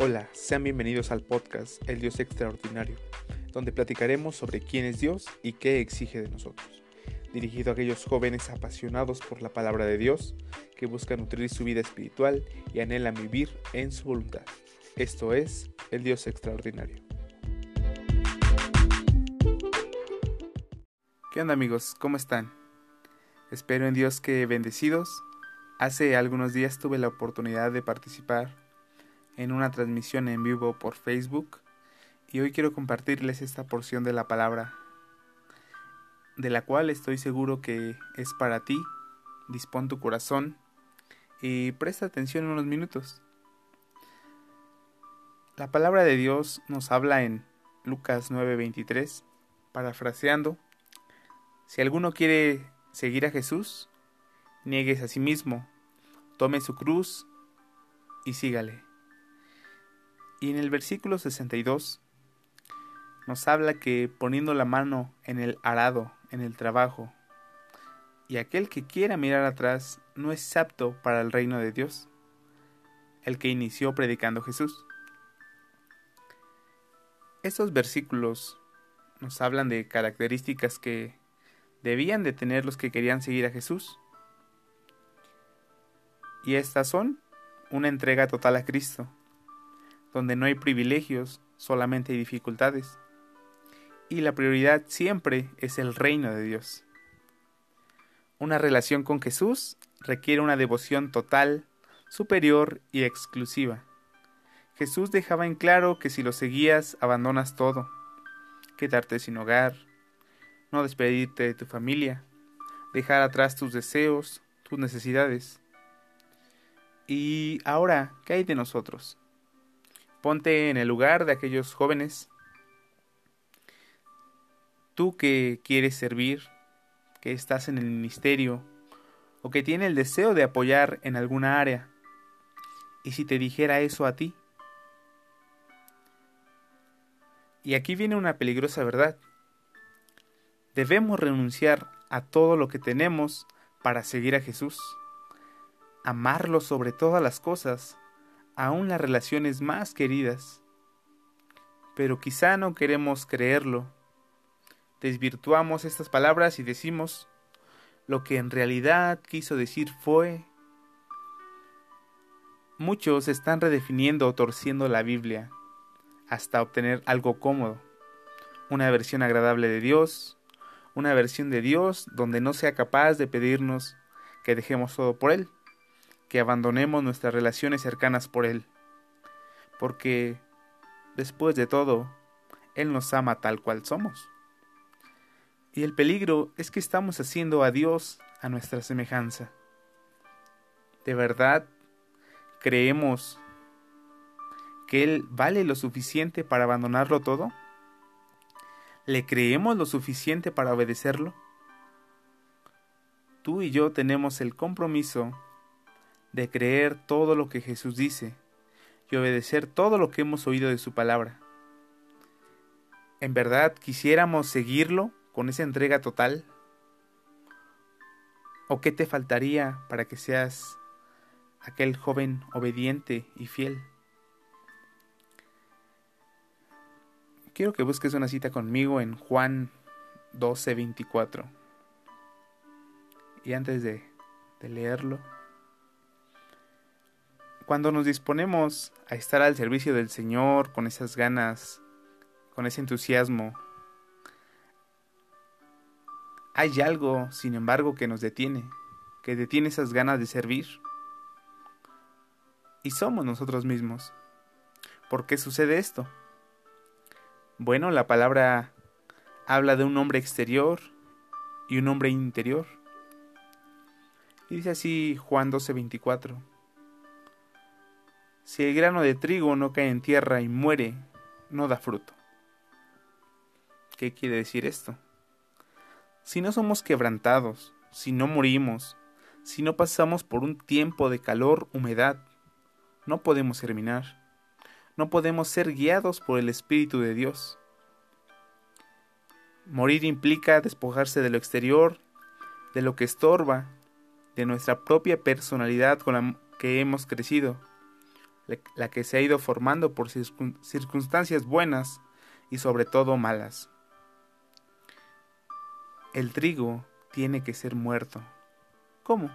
Hola, sean bienvenidos al podcast El Dios Extraordinario, donde platicaremos sobre quién es Dios y qué exige de nosotros. Dirigido a aquellos jóvenes apasionados por la palabra de Dios, que buscan nutrir su vida espiritual y anhelan vivir en su voluntad. Esto es El Dios Extraordinario. ¿Qué onda amigos? ¿Cómo están? Espero en Dios que bendecidos. Hace algunos días tuve la oportunidad de participar en una transmisión en vivo por Facebook y hoy quiero compartirles esta porción de la palabra de la cual estoy seguro que es para ti. Dispón tu corazón y presta atención unos minutos. La palabra de Dios nos habla en Lucas 9:23, parafraseando, si alguno quiere seguir a Jesús, niegues a sí mismo, tome su cruz y sígale. Y en el versículo 62 nos habla que poniendo la mano en el arado, en el trabajo, y aquel que quiera mirar atrás no es apto para el reino de Dios, el que inició predicando Jesús. Estos versículos nos hablan de características que debían de tener los que querían seguir a Jesús. Y estas son una entrega total a Cristo, donde no hay privilegios, solamente hay dificultades. Y la prioridad siempre es el reino de Dios. Una relación con Jesús requiere una devoción total, superior y exclusiva. Jesús dejaba en claro que si lo seguías abandonas todo, quedarte sin hogar, no despedirte de tu familia, dejar atrás tus deseos, tus necesidades. Y ahora, ¿qué hay de nosotros? Ponte en el lugar de aquellos jóvenes. Tú que quieres servir, que estás en el ministerio o que tiene el deseo de apoyar en alguna área. ¿Y si te dijera eso a ti? Y aquí viene una peligrosa verdad. Debemos renunciar a todo lo que tenemos para seguir a Jesús. Amarlo sobre todas las cosas aún las relaciones más queridas. Pero quizá no queremos creerlo. Desvirtuamos estas palabras y decimos, lo que en realidad quiso decir fue... Muchos están redefiniendo o torciendo la Biblia hasta obtener algo cómodo, una versión agradable de Dios, una versión de Dios donde no sea capaz de pedirnos que dejemos todo por Él que abandonemos nuestras relaciones cercanas por Él, porque, después de todo, Él nos ama tal cual somos. Y el peligro es que estamos haciendo a Dios a nuestra semejanza. ¿De verdad creemos que Él vale lo suficiente para abandonarlo todo? ¿Le creemos lo suficiente para obedecerlo? Tú y yo tenemos el compromiso de creer todo lo que Jesús dice y obedecer todo lo que hemos oído de su palabra. ¿En verdad quisiéramos seguirlo con esa entrega total? ¿O qué te faltaría para que seas aquel joven obediente y fiel? Quiero que busques una cita conmigo en Juan 12:24. Y antes de, de leerlo, cuando nos disponemos a estar al servicio del Señor con esas ganas, con ese entusiasmo, hay algo, sin embargo, que nos detiene, que detiene esas ganas de servir. Y somos nosotros mismos. ¿Por qué sucede esto? Bueno, la palabra habla de un hombre exterior y un hombre interior. Y dice así Juan 12:24. Si el grano de trigo no cae en tierra y muere, no da fruto. ¿Qué quiere decir esto? Si no somos quebrantados, si no morimos, si no pasamos por un tiempo de calor, humedad, no podemos germinar, no podemos ser guiados por el Espíritu de Dios. Morir implica despojarse de lo exterior, de lo que estorba, de nuestra propia personalidad con la que hemos crecido la que se ha ido formando por circunstancias buenas y sobre todo malas. El trigo tiene que ser muerto. ¿Cómo?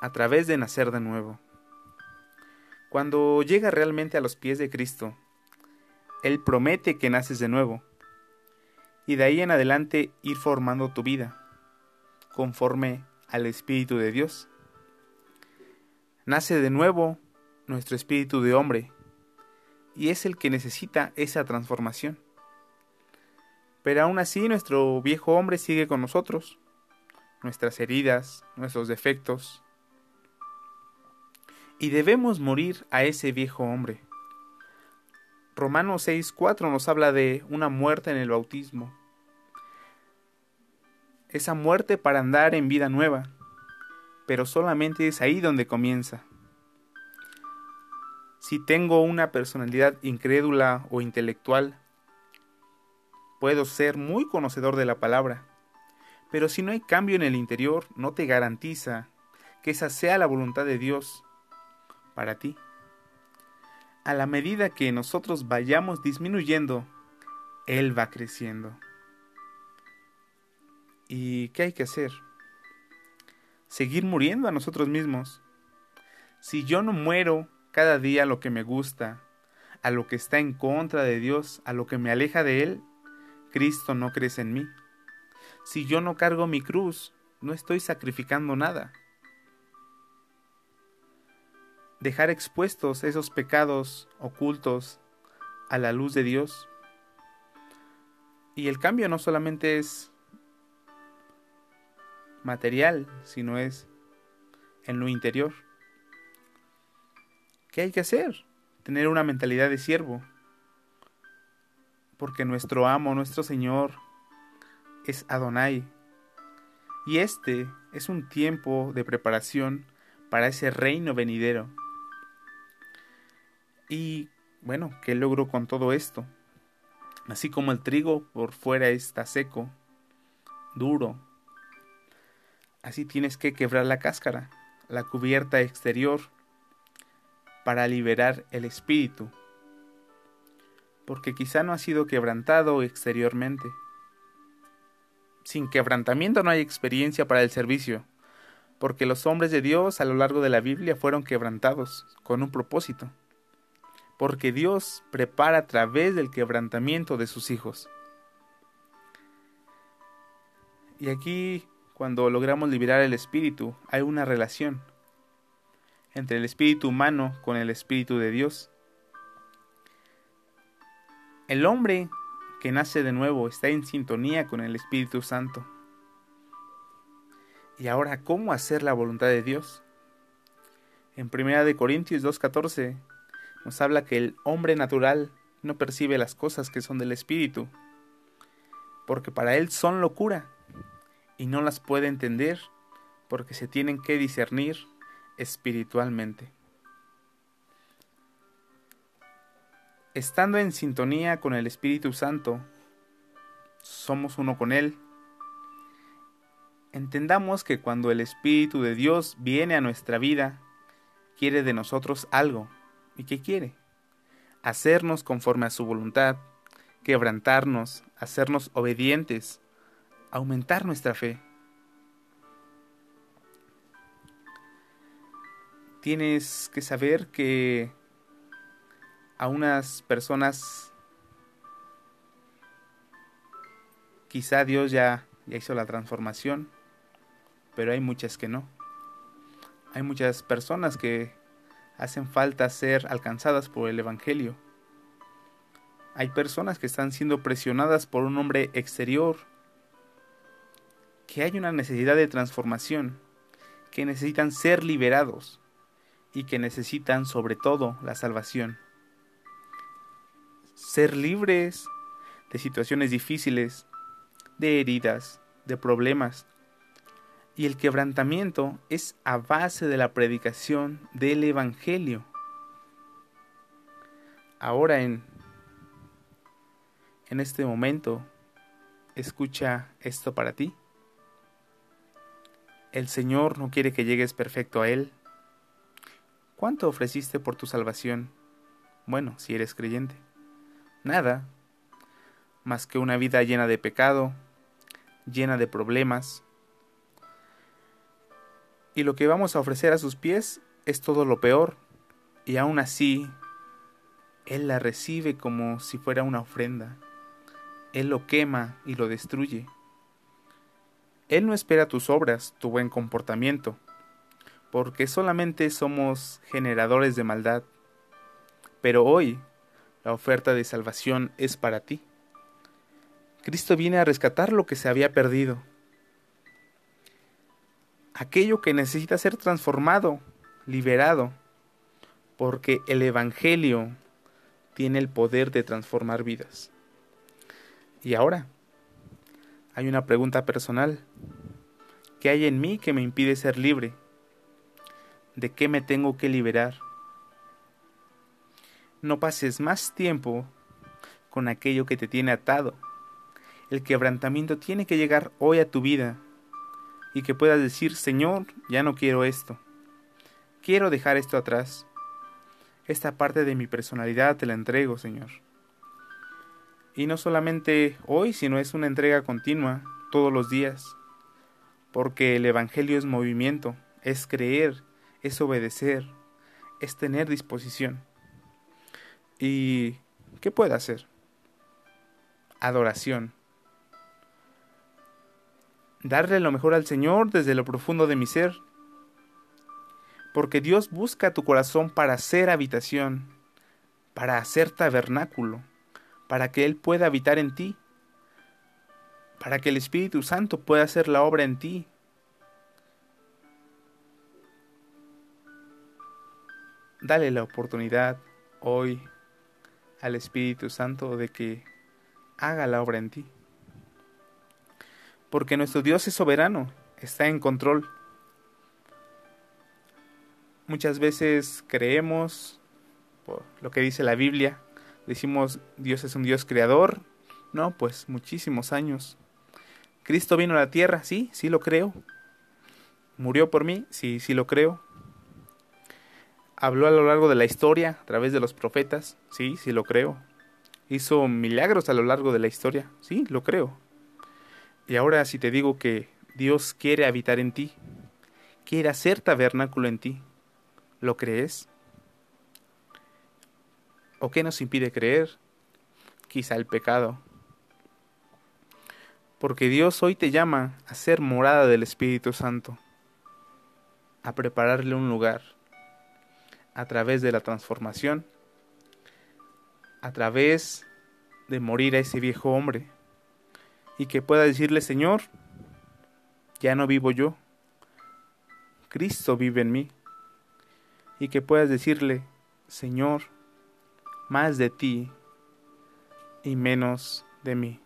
A través de nacer de nuevo. Cuando llega realmente a los pies de Cristo, Él promete que naces de nuevo, y de ahí en adelante ir formando tu vida, conforme al Espíritu de Dios. Nace de nuevo nuestro espíritu de hombre, y es el que necesita esa transformación. Pero aún así nuestro viejo hombre sigue con nosotros, nuestras heridas, nuestros defectos, y debemos morir a ese viejo hombre. Romanos 6:4 nos habla de una muerte en el bautismo. Esa muerte para andar en vida nueva, pero solamente es ahí donde comienza. Si tengo una personalidad incrédula o intelectual, puedo ser muy conocedor de la palabra, pero si no hay cambio en el interior, no te garantiza que esa sea la voluntad de Dios para ti. A la medida que nosotros vayamos disminuyendo, Él va creciendo. ¿Y qué hay que hacer? Seguir muriendo a nosotros mismos. Si yo no muero cada día a lo que me gusta, a lo que está en contra de Dios, a lo que me aleja de Él, Cristo no crece en mí. Si yo no cargo mi cruz, no estoy sacrificando nada. Dejar expuestos esos pecados ocultos a la luz de Dios. Y el cambio no solamente es material, sino es en lo interior. ¿Qué hay que hacer? Tener una mentalidad de siervo. Porque nuestro amo, nuestro Señor, es Adonai. Y este es un tiempo de preparación para ese reino venidero. Y bueno, ¿qué logro con todo esto? Así como el trigo por fuera está seco, duro, así tienes que quebrar la cáscara, la cubierta exterior, para liberar el espíritu, porque quizá no ha sido quebrantado exteriormente. Sin quebrantamiento no hay experiencia para el servicio, porque los hombres de Dios a lo largo de la Biblia fueron quebrantados con un propósito, porque Dios prepara a través del quebrantamiento de sus hijos. Y aquí, cuando logramos liberar el espíritu, hay una relación entre el espíritu humano con el espíritu de Dios. El hombre que nace de nuevo está en sintonía con el Espíritu Santo. Y ahora, ¿cómo hacer la voluntad de Dios? En 1 de Corintios 2:14 nos habla que el hombre natural no percibe las cosas que son del espíritu, porque para él son locura y no las puede entender, porque se tienen que discernir espiritualmente. Estando en sintonía con el Espíritu Santo, somos uno con Él. Entendamos que cuando el Espíritu de Dios viene a nuestra vida, quiere de nosotros algo. ¿Y qué quiere? Hacernos conforme a su voluntad, quebrantarnos, hacernos obedientes, aumentar nuestra fe. tienes que saber que a unas personas quizá Dios ya, ya hizo la transformación, pero hay muchas que no. Hay muchas personas que hacen falta ser alcanzadas por el Evangelio. Hay personas que están siendo presionadas por un hombre exterior, que hay una necesidad de transformación, que necesitan ser liberados y que necesitan sobre todo la salvación. Ser libres de situaciones difíciles, de heridas, de problemas. Y el quebrantamiento es a base de la predicación del Evangelio. Ahora en, en este momento, escucha esto para ti. El Señor no quiere que llegues perfecto a Él ¿Cuánto ofreciste por tu salvación? Bueno, si eres creyente. Nada, más que una vida llena de pecado, llena de problemas. Y lo que vamos a ofrecer a sus pies es todo lo peor, y aún así, Él la recibe como si fuera una ofrenda. Él lo quema y lo destruye. Él no espera tus obras, tu buen comportamiento, porque solamente somos generadores de maldad. Pero hoy, la oferta de salvación es para ti. Cristo viene a rescatar lo que se había perdido. Aquello que necesita ser transformado, liberado, porque el Evangelio tiene el poder de transformar vidas. Y ahora, hay una pregunta personal. ¿Qué hay en mí que me impide ser libre? ¿De qué me tengo que liberar? No pases más tiempo con aquello que te tiene atado. El quebrantamiento tiene que llegar hoy a tu vida y que puedas decir, Señor, ya no quiero esto. Quiero dejar esto atrás. Esta parte de mi personalidad te la entrego, Señor. Y no solamente hoy, sino es una entrega continua, todos los días. Porque el Evangelio es movimiento, es creer, es obedecer, es tener disposición. ¿Y qué puede hacer? Adoración. Darle lo mejor al Señor desde lo profundo de mi ser. Porque Dios busca tu corazón para hacer habitación, para hacer tabernáculo para que Él pueda habitar en ti, para que el Espíritu Santo pueda hacer la obra en ti. Dale la oportunidad hoy al Espíritu Santo de que haga la obra en ti. Porque nuestro Dios es soberano, está en control. Muchas veces creemos, por lo que dice la Biblia, Decimos, Dios es un Dios creador. No, pues muchísimos años. Cristo vino a la tierra, sí, sí lo creo. Murió por mí, sí, sí lo creo. Habló a lo largo de la historia, a través de los profetas, sí, sí lo creo. Hizo milagros a lo largo de la historia, sí, lo creo. Y ahora si te digo que Dios quiere habitar en ti, quiere hacer tabernáculo en ti, ¿lo crees? ¿O qué nos impide creer? Quizá el pecado. Porque Dios hoy te llama a ser morada del Espíritu Santo, a prepararle un lugar a través de la transformación, a través de morir a ese viejo hombre, y que pueda decirle, Señor, ya no vivo yo, Cristo vive en mí, y que puedas decirle, Señor, más de ti y menos de mí.